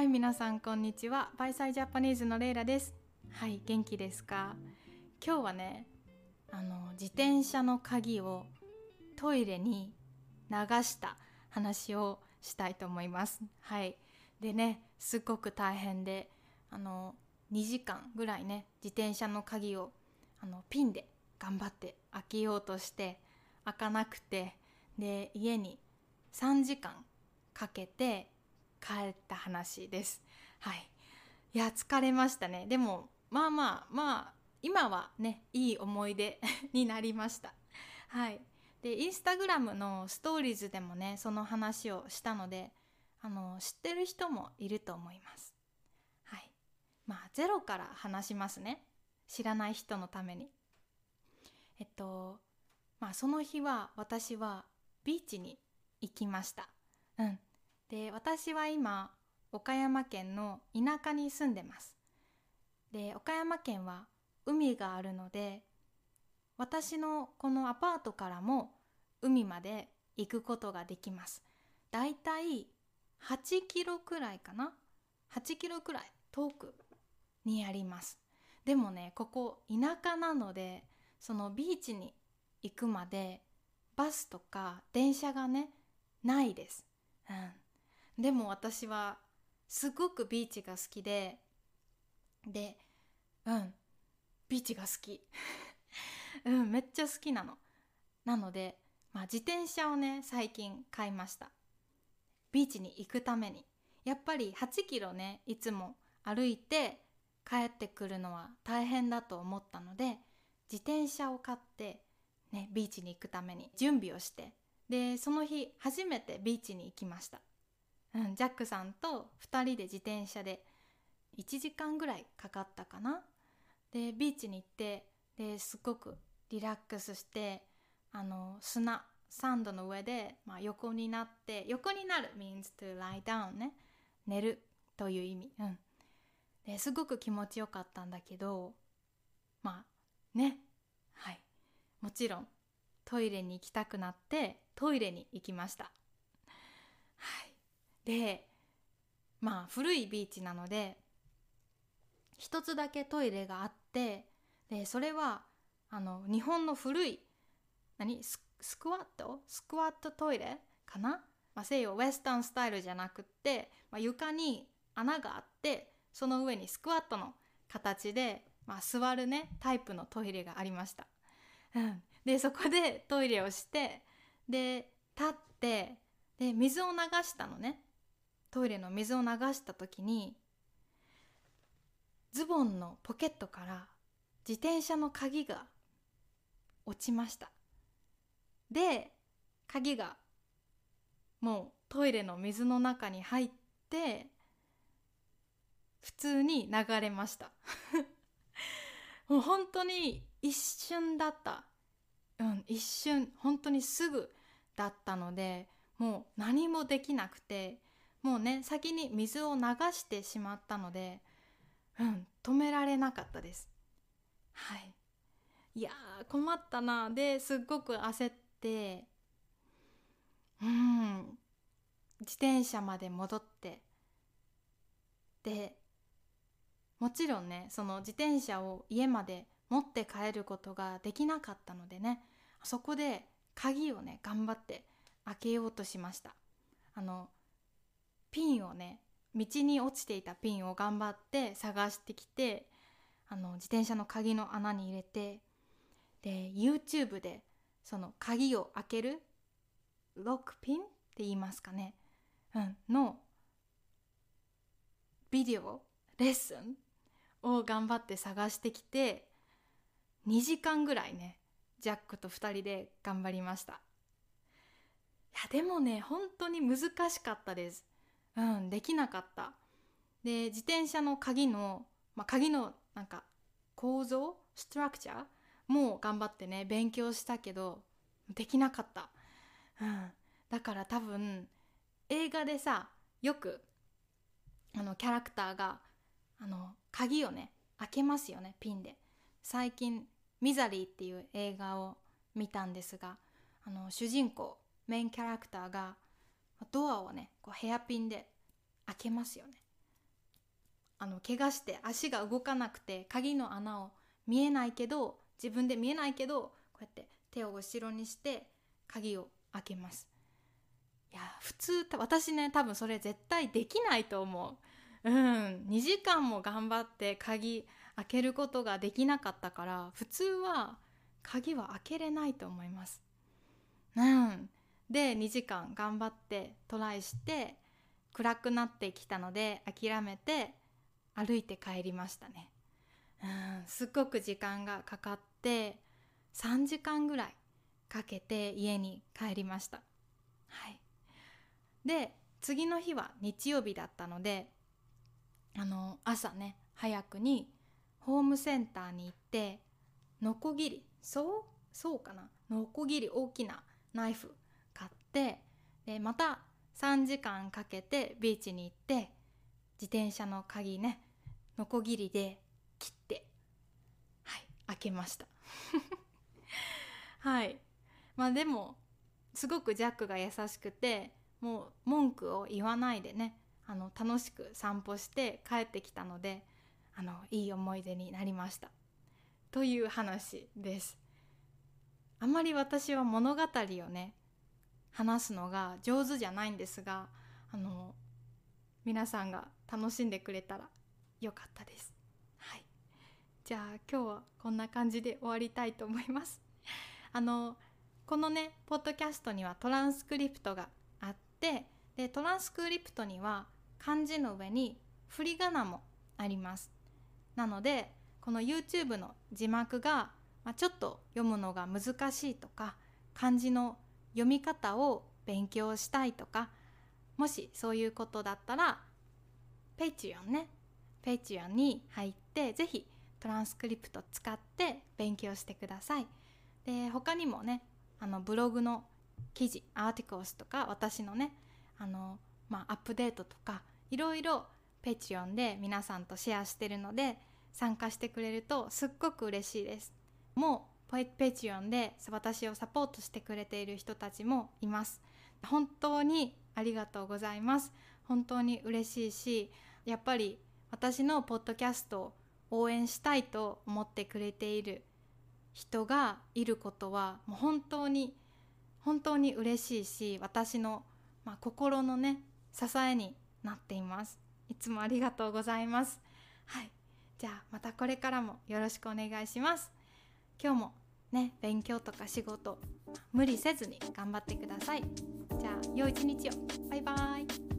はい皆さんこんにちは。バイサイジャパニーズのレイラです。はい元気ですか？今日はねあの自転車の鍵をトイレに流した話をしたいと思います。はい。でねすっごく大変であの2時間ぐらいね自転車の鍵をあのピンで頑張って開けようとして開かなくてで家に3時間かけて帰った話です。はい。いや疲れましたね。でもまあまあまあ今はねいい思い出 になりました。はい。でインスタグラムのストーリーズでもねその話をしたのであの知ってる人もいると思います。はい。まあゼロから話しますね。知らない人のために。えっとまあその日は私はビーチに行きました。うん。で私は今岡山県の田舎に住んでます。で岡山県は海があるので私のこのアパートからも海まで行くことができます。だいたい8キロくらいかな？8キロくらい遠くにあります。でもねここ田舎なのでそのビーチに行くまでバスとか電車がねないです、うん、でも私はすごくビーチが好きででうんビーチが好き。うんめっちゃ好きなの。なので、まあ、自転車をね最近買いました。ビーチに行くために。やっぱり8キロねいつも歩いて帰ってくるのは大変だと思ったので自転車を買ってねビーチに行くために準備をして。でその日初めてビーチに行きました、うん、ジャックさんと2人で自転車で1時間ぐらいかかったかな。でビーチに行ってですごくリラックスしてあの砂サンドの上で、まあ、横になって横になる means to lie down ね。寝るという意味。うん。ですごく気持ちよかったんだけどまあね。はい。もちろんトイレに行きたくなってトイレに行きました。でまあ古いビーチなので一つだけトイレがあってでそれはあの日本の古い何？スクワット？スクワットトイレかな、まあ、西洋ウェスタンスタイルじゃなくって、まあ、床に穴があってその上にスクワットの形で、まあ、座るねタイプのトイレがありました、うん、でそこでトイレをしてで立ってで水を流したのね。トイレの水を流した時にズボンのポケットから自転車の鍵が落ちました。で鍵がもうトイレの水の中に入って普通に流れました。もう本当に一瞬だった。うん一瞬本当にすぐだったのでもう何もできなくてもうね先に水を流してしまったのでうん止められなかったです。はい。いや困ったな。ですっごく焦ってうん自転車まで戻ってでもちろんねその自転車を家まで持って帰ることができなかったのでねそこで鍵をね頑張って開けようとしました。あのピンをね道に落ちていたピンを頑張って探してきてあの自転車の鍵の穴に入れてで YouTube でその鍵を開けるロックピン？って言いますかね、うん、のビデオレッスンを頑張って探してきて2時間ぐらいねジャックと2人で頑張りました。いやでもね本当に難しかったです。うんできなかった。で自転車の鍵の、まあ、鍵のなんか構造ストラクチャーも頑張ってね勉強したけどできなかった、うん、だから多分映画でさよくあのキャラクターがあの鍵をね開けますよねピンで。最近「ミザリー」っていう映画を見たんですがあの主人公メインキャラクターがドアをねこうヘアピンで開けますよね。あの怪我して足が動かなくて鍵の穴を見えないけど自分で見えないけどこうやって手を後ろにして鍵を開けます。いや普通私ね多分それ絶対できないと思う。うん。2時間も頑張って鍵開けることができなかったから普通は鍵は開けれないと思います。うん。で2時間頑張ってトライして暗くなってきたので諦めて歩いて帰りましたね。うんすっごく時間がかかって3時間ぐらいかけて家に帰りました。はい。で次の日は日曜日だったのであの朝ね早くにホームセンターに行ってノコギリそう？そうかな？ノコギリ大きなナイフってでまた3時間かけてビーチに行って自転車の鍵ねノコギリで切ってはい開けました。はい。まあでもすごくジャックが優しくてもう文句を言わないでねあの楽しく散歩して帰ってきたのであのいい思い出になりました。という話です。あまり私は物語をね話すのが上手じゃないんですがあの皆さんが楽しんでくれたらよかったです。はい。じゃあ今日はこんな感じで終わりたいと思います。あのこのねポッドキャストにはトランスクリプトがあってでトランスクリプトには漢字の上に振り仮名もあります。なのでこの YouTube の字幕が、まあ、ちょっと読むのが難しいとか漢字の読み方を勉強したいとかもしそういうことだったらペチオンね。ペチオンに入って是非トランスクリプト使って勉強してください。で他にもねあのブログの記事アーティクルスとか私のねあの、まあ、アップデートとかいろいろペチオンで皆さんとシェアしてるので参加してくれるとすっごく嬉しいです。もうペチオンで私をサポートしてくれている人たちもいます。本当にありがとうございます。本当に嬉しいしやっぱり私のポッドキャストを応援したいと思ってくれている人がいることはもう本当に本当に嬉しいし私の、まあ、心のね支えになっています。いつもありがとうございます。はい。じゃあまたこれからもよろしくお願いします。今日もね勉強とか仕事無理せずに頑張ってください。じゃあ良い一日を。バイバイ。